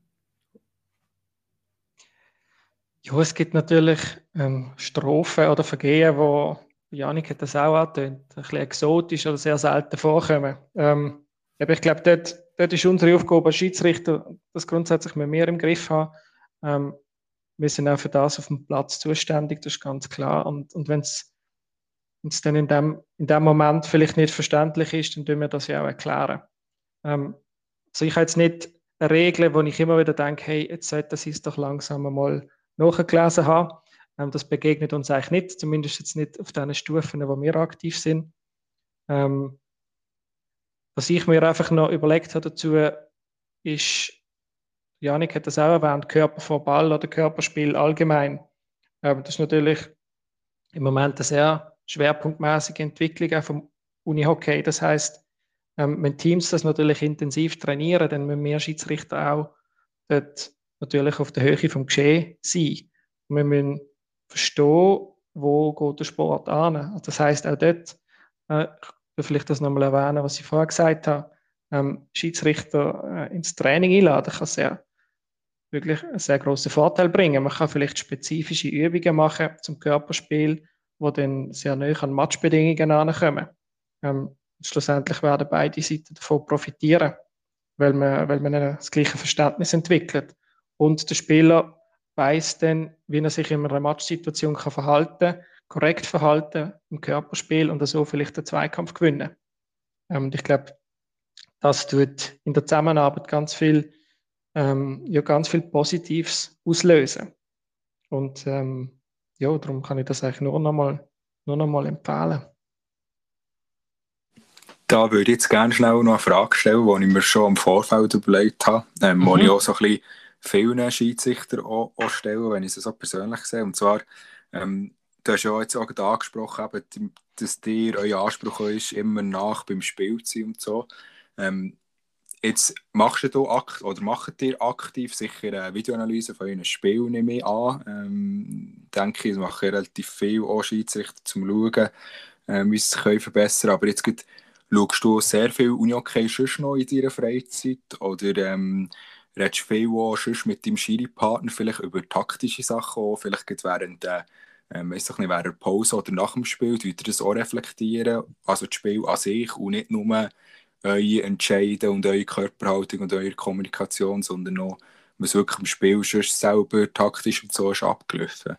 Ja, es gibt natürlich ähm, Strophen oder Vergehen, wo Janik hat das auch angetönt, ein bisschen exotisch oder sehr selten vorkommen. Ähm, aber ich glaube, dort, dort ist unsere Aufgabe als Schiedsrichter, das grundsätzlich mit mir im Griff haben. Ähm, wir sind auch für das auf dem Platz zuständig, das ist ganz klar. Und, und wenn es dann in dem, in dem Moment vielleicht nicht verständlich ist, dann tun wir das ja auch erklären. Ähm, also ich habe jetzt nicht eine Regel, wo ich immer wieder denke, hey, jetzt sollte das ist doch langsam mal nachgelesen haben. Ähm, das begegnet uns eigentlich nicht, zumindest jetzt nicht auf den Stufen, wo wir aktiv sind. Ähm, was ich mir einfach noch überlegt habe dazu, ist, Janik hat das auch erwähnt, Körper vor Ball oder Körperspiel allgemein. Ähm, das ist natürlich im Moment eine sehr schwerpunktmäßige Entwicklung auch vom Unihockey. Das heißt, ähm, wenn Teams das natürlich intensiv trainieren, dann müssen wir Schiedsrichter auch dort natürlich auf der Höhe vom Geschehen sein. Wir müssen verstehen, wo geht der Sport an. Das heißt auch dort, äh, vielleicht das nochmal erwähnen, was ich vorher gesagt habe, ähm, Schiedsrichter äh, ins Training einladen kann sehr wirklich einen sehr großen Vorteil bringen. Man kann vielleicht spezifische Übungen machen zum Körperspiel, wo dann sehr nah an Matchbedingungen ankommen. Ähm, schlussendlich werden beide Seiten davon profitieren, weil man, weil man das gleiche Verständnis entwickelt. Und der Spieler weiß dann, wie er sich in einer Matchsituation kann verhalten korrekt verhalten im Körperspiel und so vielleicht den Zweikampf gewinnen. Ähm, und ich glaube, das tut in der Zusammenarbeit ganz viel, ähm, ja, ganz viel Positives auslösen. Und ähm, ja, darum kann ich das eigentlich nur noch mal, nur noch mal empfehlen. Da würde ich jetzt gerne schnell noch eine Frage stellen, die ich mir schon im Vorfeld überlegt habe, ähm, mhm. wo ich auch so ein bisschen vielen Schiedsrichter auch, auch stelle, wenn ich es so persönlich sehe. Und zwar, ähm, du hast ja jetzt auch angesprochen, eben, dass dir euer Anspruch ist, immer nach beim Spiel zu sein und so. Ähm, jetzt machst du akt oder macht ihr aktiv sicher eine Videoanalyse von euren Spielen nehme ich an. Ähm, denke ich, es machen relativ viel auch Schiedsrichter zum Schauen, ähm, wie sie sich verbessern. Aber jetzt gibt Schaust du sehr viel Unihockey schon noch in deiner Freizeit? Oder ähm, redest du viel auch sonst mit deinem Schiri-Partner vielleicht über taktische Sachen auch, vielleicht während der, ähm, nicht, während der Pause oder nach dem Spiel, wie ihr das auch reflektieren? Also das Spiel an sich und nicht nur eure Entscheiden und eure Körperhaltung und eure Kommunikation, sondern auch, was wirklich im Spiel schon selber taktisch und so ist abgelaufen?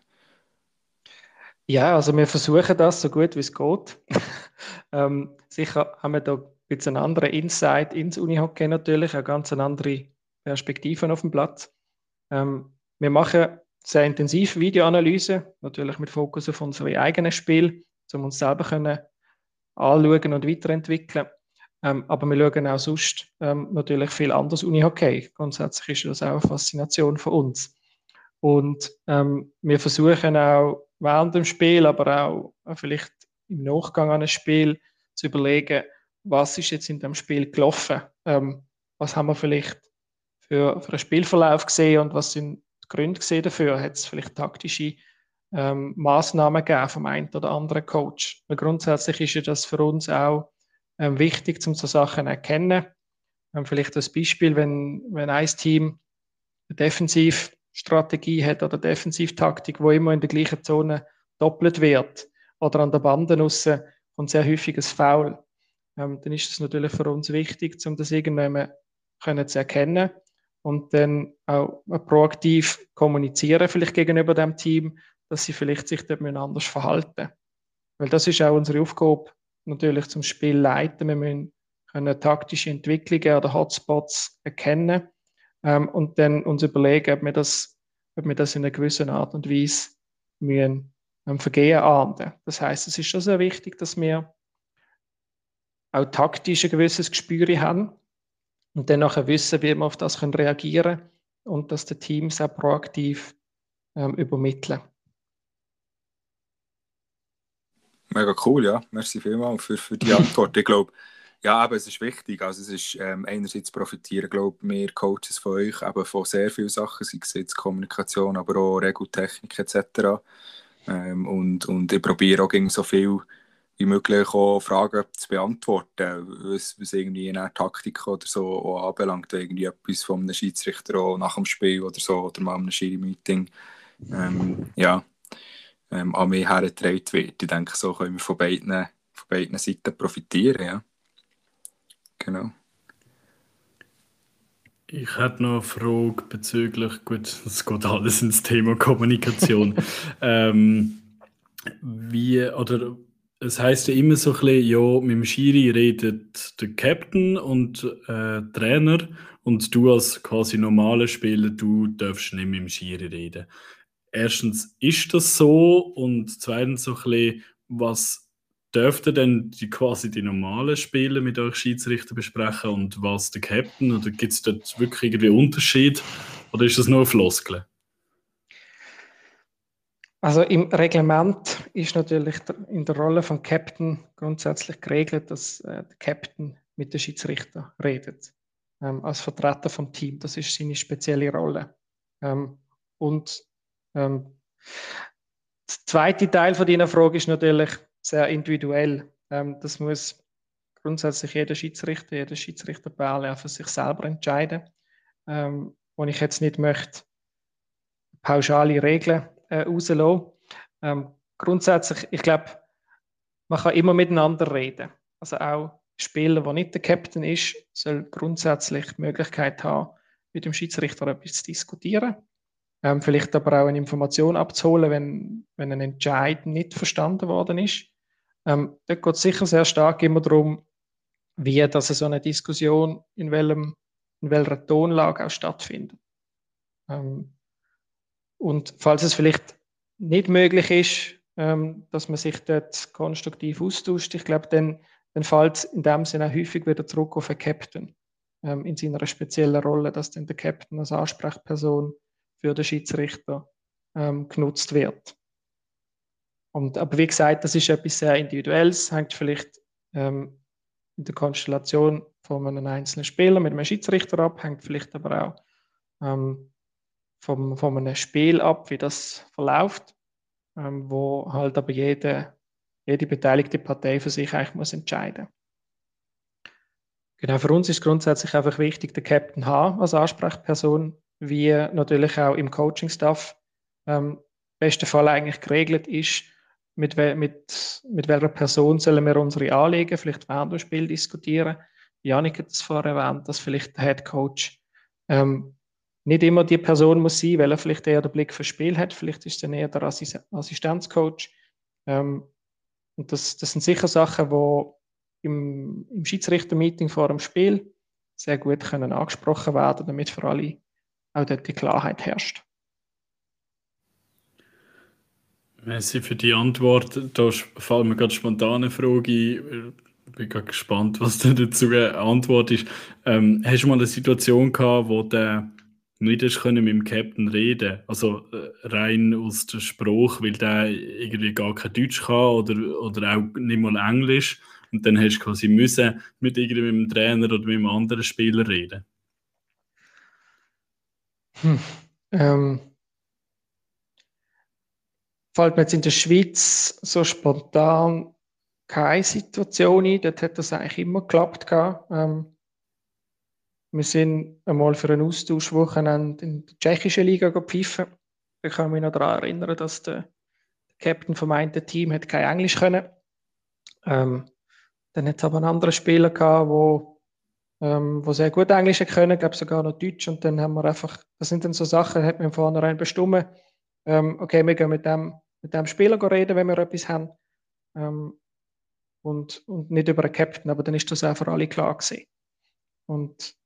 Ja, also wir versuchen das so gut wie es geht. ähm, sicher haben wir da ein bisschen einen anderen Insight ins Unihockey natürlich, eine ganz andere Perspektive auf dem Platz. Ähm, wir machen sehr intensiv Videoanalyse, natürlich mit Fokus auf unsere eigenen Spiel, um uns selber können anschauen und weiterentwickeln. Ähm, aber wir schauen auch sonst ähm, natürlich viel anders Unihockey. Grundsätzlich ist das auch eine Faszination für uns. Und ähm, wir versuchen auch während dem Spiel, aber auch vielleicht im Nachgang an ein Spiel zu überlegen, was ist jetzt in dem Spiel gelaufen, ähm, was haben wir vielleicht für, für einen Spielverlauf gesehen und was sind Gründe gesehen dafür? Hat es vielleicht taktische ähm, Maßnahmen gegeben vom einen oder anderen Coach? Weil grundsätzlich ist ja das für uns auch ähm, wichtig, um so Sachen zu erkennen. Ähm, vielleicht als Beispiel, wenn, wenn ein Team eine Defensivstrategie hat oder Defensivtaktik, wo immer in der gleichen Zone doppelt wird oder an der Bande aussen kommt sehr häufig ein Foul, ähm, dann ist es natürlich für uns wichtig, um das irgendwann können zu erkennen und dann auch proaktiv kommunizieren, vielleicht gegenüber dem Team, dass sie vielleicht sich dort anders verhalten Weil das ist auch unsere Aufgabe, natürlich zum Spiel leiten. Wir müssen können taktische Entwicklungen oder Hotspots erkennen ähm, und dann uns überlegen, ob wir, das, ob wir das in einer gewissen Art und Weise müssen, ähm, Vergehen ahnden. Das heißt, es ist schon sehr wichtig, dass wir auch taktisch ein gewisses Gespür haben und dann nachher wissen, wie wir auf das können reagieren können und dass die Teams auch proaktiv ähm, übermitteln. Mega cool, ja. Merci vielmals für, für die Antwort. ich glaube, ja, aber es ist wichtig. Also es ist ähm, einerseits profitieren, glaube ich, wir Coaches von euch eben von sehr vielen Sachen, sei es jetzt Kommunikation, aber auch Regeltechnik etc. Ähm, und, und ich probiere auch so viel wie möglich auch Fragen zu beantworten, was, was irgendwie eine Taktik oder so auch anbelangt, irgendwie etwas von einem Schiedsrichter auch nach dem Spiel oder so oder mal einem Schiri-Meeting ähm, ja, ähm, an mich hergetragen wird. Ich denke, so können wir von beiden, von beiden Seiten profitieren. Ja. Genau. Ich hätte noch eine Frage bezüglich, gut, es geht alles ins Thema Kommunikation. ähm, wie, oder es heißt ja immer so ein bisschen, ja, mit dem Schiri redet der Captain und äh, Trainer und du als quasi normaler Spieler, du darfst nicht mit dem Schiri reden. Erstens, ist das so? Und zweitens so ein bisschen, was dürfte denn die, quasi die normalen Spiele mit euch Schiedsrichter besprechen und was der Captain? Oder gibt es dort wirklich irgendwie Unterschied? Oder ist das nur Floskeln? Also im Reglement ist natürlich in der Rolle von Captain grundsätzlich geregelt, dass äh, der Captain mit dem Schiedsrichter redet, ähm, als Vertreter vom Team. Das ist seine spezielle Rolle. Ähm, und ähm, der zweite Teil von deiner Frage ist natürlich, sehr individuell. Ähm, das muss grundsätzlich jeder Schiedsrichter, jeder Schiedsrichterpaar für sich selber entscheiden. Ähm, und ich jetzt nicht möchte pauschale Regeln äh, rauslassen. Ähm, grundsätzlich, ich glaube, man kann immer miteinander reden. Also auch Spieler, der nicht der Captain ist, soll grundsätzlich die Möglichkeit haben, mit dem Schiedsrichter etwas zu diskutieren. Ähm, vielleicht aber auch eine Information abzuholen, wenn, wenn ein Entscheid nicht verstanden worden ist. Ähm, dort geht es sicher sehr stark immer darum, wie dass so eine Diskussion in, welchem, in welcher Tonlage auch stattfindet. Ähm, und falls es vielleicht nicht möglich ist, ähm, dass man sich dort konstruktiv austauscht, ich glaube, dann, dann fällt es in dem Sinne häufig wieder zurück auf den Captain ähm, in seiner speziellen Rolle, dass dann der Captain als Ansprechperson für den Schiedsrichter ähm, genutzt wird. Und, aber wie gesagt, das ist etwas sehr Individuelles, hängt vielleicht ähm, in der Konstellation von einem einzelnen Spieler mit einem Schiedsrichter ab, hängt vielleicht aber auch ähm, vom, von einem Spiel ab, wie das verläuft, ähm, wo halt aber jede, jede beteiligte Partei für sich eigentlich muss entscheiden Genau, für uns ist grundsätzlich einfach wichtig, den Captain haben als Ansprechperson, wie natürlich auch im Coaching-Staff ähm, besten Fall eigentlich geregelt ist, mit, mit, mit welcher Person sollen wir unsere Anliegen vielleicht während dem Spiel diskutieren. Janik hat es vorher erwähnt, dass vielleicht der Head Coach ähm, nicht immer die Person muss sein, weil er vielleicht eher den Blick fürs Spiel hat. Vielleicht ist er eher der Assistenzcoach. Ähm, und das, das sind sicher Sachen, die im, im Schiedsrichter-Meeting vor dem Spiel sehr gut können angesprochen werden, damit für alle auch dort die Klarheit herrscht. Merci für die Antwort. Da fällt mir gerade spontan eine Frage ein. Ich bin gerade gespannt, was da dazu eine Antwort ist. Ähm, hast du mal eine Situation gehabt, wo du nicht hast können mit dem Captain reden Also äh, rein aus dem Spruch, weil der irgendwie gar kein Deutsch kann oder, oder auch nicht mal Englisch. Und dann hast du quasi müssen mit, irgendwie Trainer oder mit einem anderen Spieler reden. Hm. Ähm fällt mir jetzt in der Schweiz so spontan keine Situation ein. Dort hat das eigentlich immer geklappt. Ähm, wir sind einmal für ein Austauschwochenende in der tschechischen Liga gepfiffen. Ich kann mich noch daran erinnern, dass der Captain vom einen Team hat kein Englisch können. Ähm, dann hat es aber einen anderen Spieler gehabt, wo, ähm, wo sehr gut Englisch können, glaube sogar noch Deutsch. Und dann haben wir einfach, das sind dann so Sachen, hat man vornherein bestimmt, ähm, okay, wir gehen mit dem, mit dem Spieler reden, wenn wir etwas haben. Ähm, und, und nicht über einen Captain, aber dann ist das für alle klar gewesen. Und,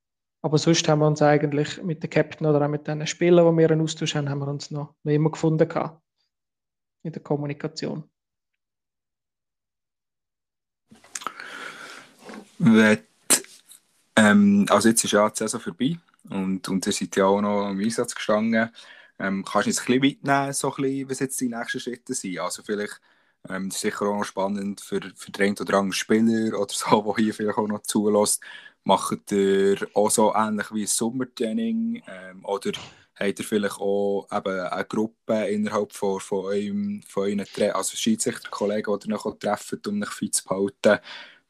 aber sonst haben wir uns eigentlich mit dem Captain oder auch mit den Spielern, die wir einen Austausch haben, haben wir uns noch, noch immer gefunden gehabt in der Kommunikation. ähm, also jetzt ist ja die Saison vorbei und, und ihr seid ja auch noch im Einsatz gestanden. Ähm, kannst du uns ein bisschen mitnehmen, so ein bisschen, was jetzt die nächsten Schritte sind? Also vielleicht, ähm, das ist sicher auch noch spannend für, für den einen oder anderen Spieler oder so, der hier vielleicht auch noch zulässt. Macht ihr auch so ähnlich wie ein Sommertraining ähm, oder habt ihr vielleicht auch eben eine Gruppe innerhalb von, von, eurem, von euren also Schiedsrichterkollegen, die ihr noch treffen, um euch fit zu behalten?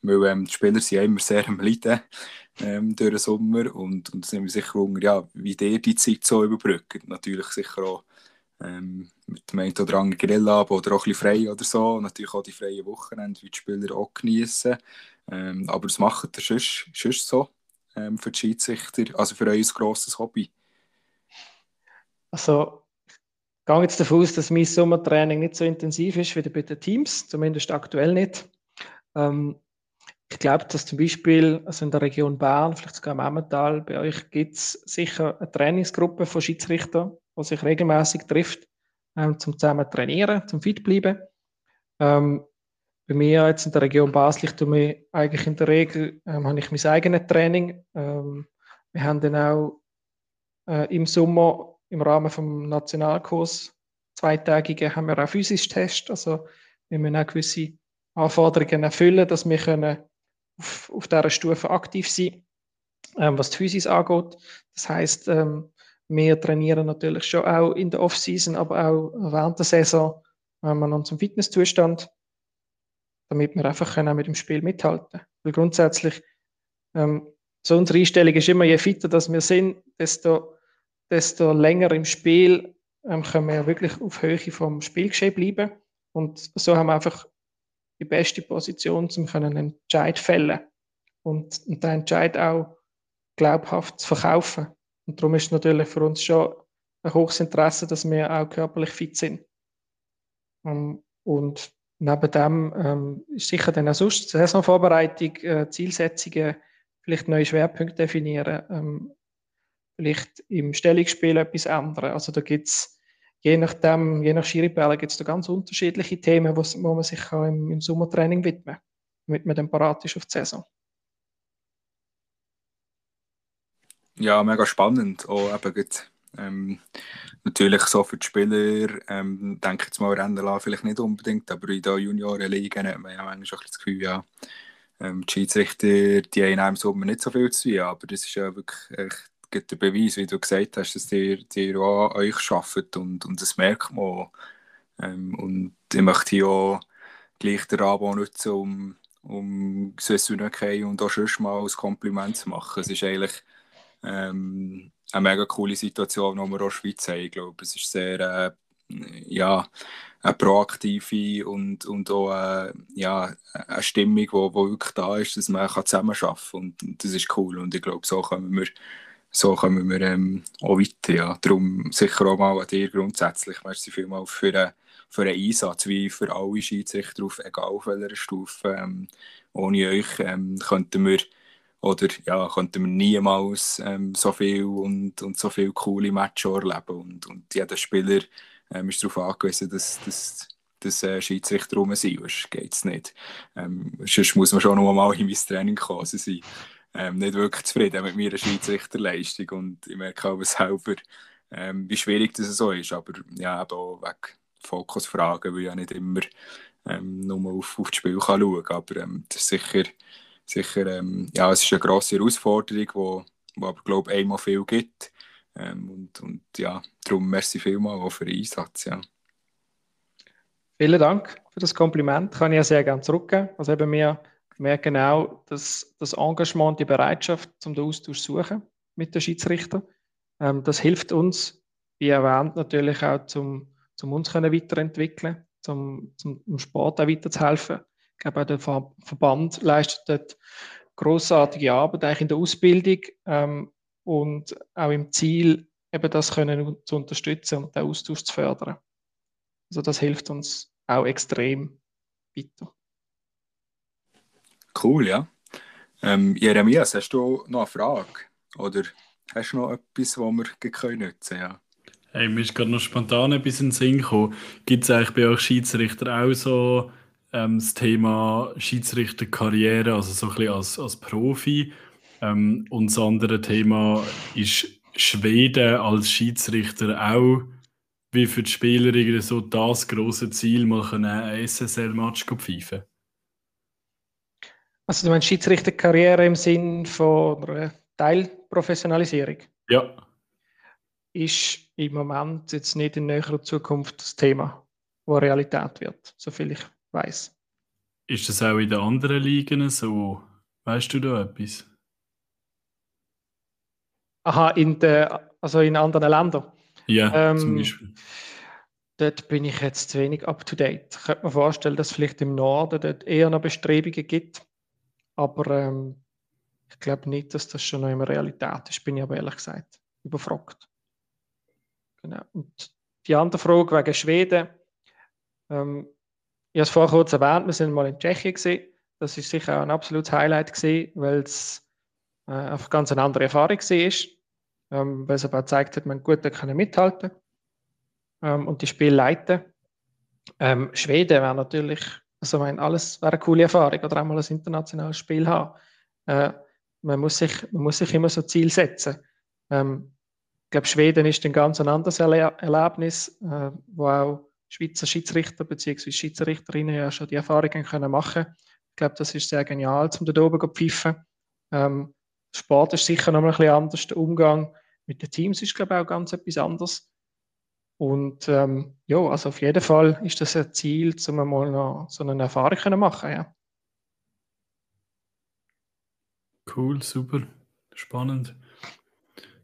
Weil ähm, die Spieler sind ja immer sehr am Leiden ähm, durch den Sommer und, und sind wir sicher unter, ja, wie der die Zeit so überbrückt. Natürlich sicher auch ähm, mit dem einen oder anderen Grillabend oder auch ein bisschen frei oder so. Natürlich auch die freien Wochenende, wie die Spieler auch genießen. Ähm, aber das macht sonst, sonst so ähm, für die Schiedsrichter, also für euer grosses Hobby? Also, ich gehe jetzt davon aus, dass mein Sommertraining nicht so intensiv ist wie bei den Teams, zumindest aktuell nicht. Ähm, ich glaube, dass zum Beispiel also in der Region Bern, vielleicht sogar im Emmental, bei euch gibt es sicher eine Trainingsgruppe von Schiedsrichtern, die sich regelmäßig trifft, ähm, zum zusammen trainieren, zum fit bleiben. Ähm, bei mir jetzt in der Region Basel, ich tue mir eigentlich in der Regel, ähm, habe ich mein eigenes Training. Ähm, wir haben dann auch äh, im Sommer im Rahmen vom Nationalkurs zweitägigen haben wir auch physisch Test. Also wir müssen auch gewisse Anforderungen erfüllen, dass wir können auf, auf dieser Stufe aktiv sein, ähm, was die Physis angeht. Das heißt, ähm, wir trainieren natürlich schon auch in der Off-Season, aber auch während der Saison ähm, an unserem Fitnesszustand, damit wir einfach können mit dem Spiel mithalten können. Weil grundsätzlich, ähm, so unsere Einstellung ist immer, je fitter dass wir sind, desto, desto länger im Spiel ähm, können wir wirklich auf Höhe vom Spielgeschehen bleiben. Und so haben wir einfach die beste Position, um einen Entscheid fällen und, und den Entscheid auch glaubhaft zu verkaufen. Und darum ist es natürlich für uns schon ein hohes Interesse, dass wir auch körperlich fit sind. Ähm, und neben dem ähm, ist sicher dann auch sonst Saisonvorbereitung, äh, Zielsetzungen, vielleicht neue Schwerpunkte definieren, ähm, vielleicht im Stellungsspiel etwas ändern. Also da gibt es je nachdem, je nach Skiripelle gibt es da ganz unterschiedliche Themen, wo, wo man sich im, im Sommertraining widmen kann, damit man dann parat ist auf die Saison. Ja, mega spannend. Auch eben ähm, natürlich so für die Spieler, ähm, denke jetzt mal, Rennen vielleicht nicht unbedingt, aber in der Juniorenliga hat man ja manchmal auch das Gefühl, ja, ähm, die Schiedsrichter, die haben im Sommer nicht so viel zu tun, aber das ist ja wirklich echt der Beweis, wie du gesagt hast, dass ihr, ihr auch euch arbeitet und, und das merkt man ähm, und ich möchte hier auch gleich den Rahmen nutzen, um, um Saisonokay und auch schon mal ein Kompliment zu machen. Es ist eigentlich ähm, eine mega coole Situation, die wir auch in der Schweiz haben. Ich glaube, es ist sehr äh, ja, eine proaktive und, und auch äh, ja, eine Stimmung, die wirklich da ist, dass man zusammenarbeiten kann. Und, und das ist cool. Und ich glaube, so können wir so kommen wir ähm, auch weiter. Ja. Darum sicher auch mal an dir grundsätzlich. Merci vielmals für, äh, für einen Einsatz, wie für alle Schiedsrichter, auf, egal auf welcher Stufe. Ähm, ohne euch ähm, könnten wir oder ja, könnten wir niemals ähm, so viel und, und so viele coole Matches erleben. Und, und jeder Spieler ähm, ist darauf angewiesen, dass, dass, dass äh, Schiedsrichter rum sind. Sonst geht es nicht. Ähm, sonst muss man schon noch mal in mein Training kommen. Also sie, ähm, nicht wirklich zufrieden mit meiner Schiedsrichterleistung und ich merke auch selber, ähm, wie schwierig das so ist, aber ja, eben auch wegen Fokusfragen, weil ich ja nicht immer ähm, nur auf, auf das Spiel kann schauen kann, aber ähm, das ist sicher, sicher ähm, ja, es ist eine grosse Herausforderung, wo, wo aber glaube ich einmal viel gibt ähm, und, und ja, darum merci vielmal auch für den Einsatz, ja. Vielen Dank für das Kompliment. Kann ich ja sehr gerne zurückgeben. Also eben wir merken auch, dass das Engagement die Bereitschaft zum Austausch zu suchen mit den Schiedsrichtern, ähm, das hilft uns, wie erwähnt, natürlich auch zum, zum uns können weiterentwickeln, zum, zum Sport auch weiterzuhelfen. Ich glaube, auch der Verband leistet dort großartige Arbeit eigentlich in der Ausbildung ähm, und auch im Ziel, eben das können zu unterstützen und den Austausch zu fördern. Also das hilft uns auch extrem weiter. Cool, ja. Ähm, Jeremias, hast du noch eine Frage? Oder hast du noch etwas, was wir können nutzen ja? Hey, mir ist gerade noch spontan etwas in den Sinn gekommen. Gibt es eigentlich bei euch Schiedsrichter auch so ähm, das Thema Schiedsrichterkarriere, also so ein bisschen als, als Profi? Ähm, und das andere Thema ist Schweden als Schiedsrichter auch wie für die Spieler so das große Ziel, mal ein SSL-Match zu pfeifen? Also du meinst Schiedsrichterkarriere im Sinn von Teilprofessionalisierung? Ja. Ist im Moment jetzt nicht in näherer Zukunft das Thema, wo Realität wird, soviel ich weiß. Ist das auch in den anderen Ligen so? Weißt du da etwas? Aha, in der, also in anderen Ländern. Ja, ähm, zum Beispiel. Dort bin ich jetzt zu wenig up to date. Ich könnte mir vorstellen, dass es vielleicht im Norden dort eher noch Bestrebungen gibt. Aber ähm, ich glaube nicht, dass das schon noch immer Realität ist, bin ich aber ehrlich gesagt überfragt. Genau. Und die andere Frage wegen Schweden. Ähm, ich habe es vorher kurz erwähnt, wir sind mal in Tschechien gesehen. Das ist sicher auch ein absolutes Highlight gesehen, weil es äh, einfach ganz eine andere Erfahrung war ähm, weil es aber auch gezeigt hat, man gut mithalten ähm, und die Spiele leiten. Ähm, Schweden wäre natürlich, also mein, alles wäre eine coole Erfahrung oder auch mal ein internationales Spiel haben. Äh, man, muss sich, man muss sich immer so Ziel setzen. Ähm, ich glaube, Schweden ist ein ganz anderes Erle Erlebnis, äh, wo auch Schweizer Schiedsrichter bzw. Schiedsrichterinnen ja schon die Erfahrungen können machen. Ich glaube, das ist sehr genial, um da oben zu pfeifen. Ähm, Sport ist sicher noch ein bisschen anders. Der Umgang mit den Teams ist, glaube ich, auch ganz etwas anderes. Und ähm, ja, also auf jeden Fall ist das ein Ziel, um mal noch so eine Erfahrung zu machen. Ja. Cool, super, spannend.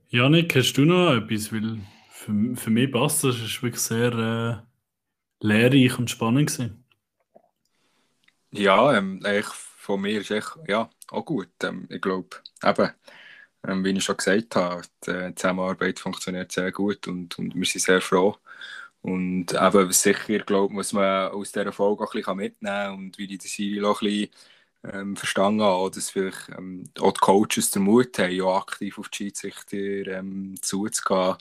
Janik, hast du noch etwas? Weil für, für mich passt das, war wirklich sehr äh, lehrreich und spannend. Gewesen. Ja, ähm, ich, von mir ist echt, ja, auch gut. Ähm, ich glaube, eben, ähm, wie ich schon gesagt habe, die Zusammenarbeit funktioniert sehr gut und, und wir sind sehr froh. Und eben sicher, glaube muss man aus dieser Folge auch ein bisschen mitnehmen und wie die Serie auch ein bisschen ähm, verstanden habe, dass vielleicht ähm, auch die Coaches den Mut haben, auch aktiv auf die Schiedsrichter ähm, zuzugehen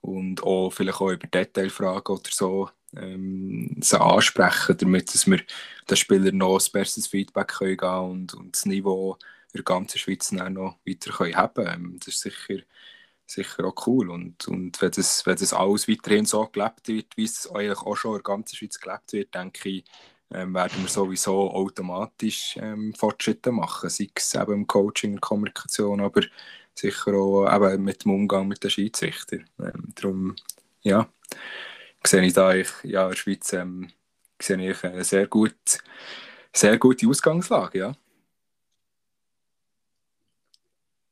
und auch vielleicht auch über Detailfragen oder so ähm, sie ansprechen, damit dass wir den Spielern noch ein besseres Feedback können geben und, und das Niveau in der ganzen Schweiz noch weiter können haben ähm, Das ist sicher, sicher auch cool. Und, und wenn, das, wenn das alles weiterhin so gelebt wird, wie es eigentlich auch schon in der ganzen Schweiz gelebt wird, denke ich, ähm, werden wir sowieso automatisch ähm, Fortschritte machen, sei es eben im Coaching, in Kommunikation, aber sicher auch eben mit dem Umgang mit den Schiedsrichtern. Ähm, darum, ja, sehe ich da ich, ja, in der Schweiz ähm, sehe ich eine sehr, gut, sehr gute Ausgangslage, ja.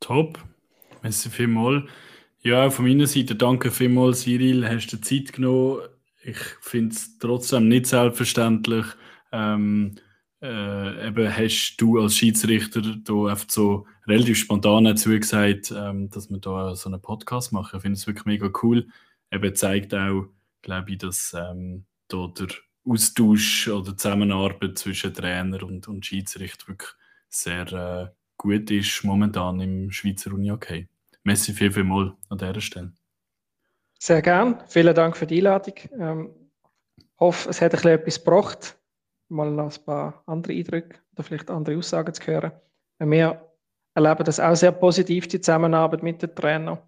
Top. Merci vielmals. Ja, von meiner Seite danke vielmals, Cyril, hast du Zeit genommen. Ich finde es trotzdem nicht selbstverständlich. Ähm, äh, eben hast du als Schiedsrichter da einfach so relativ spontan dazu gesagt, ähm, dass wir da so einen Podcast machen. Ich finde es wirklich mega cool. Eben zeigt auch, glaube ich, dass ähm, da der Austausch oder Zusammenarbeit zwischen Trainer und, und Schiedsrichter wirklich sehr äh, gut ist momentan im Schweizer Uni-Hockey. Merci viel, viel mal an dieser Stelle. Sehr gern. Vielen Dank für die Einladung. Ähm, hoffe, es hat etwas gebracht, mal noch ein paar andere Eindrücke oder vielleicht andere Aussagen zu hören. Wir erleben das auch sehr positiv, die Zusammenarbeit mit den Trainern,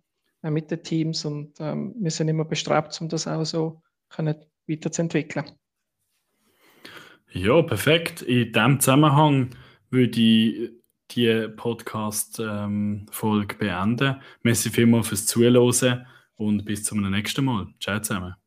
äh, mit den Teams und ähm, wir sind immer bestrebt, um das auch so können weiterzuentwickeln. Ja, perfekt. In diesem Zusammenhang würde ich die Podcast-Folge beenden. Merci vielmals fürs Zuhören und bis zum nächsten Mal. Ciao zusammen.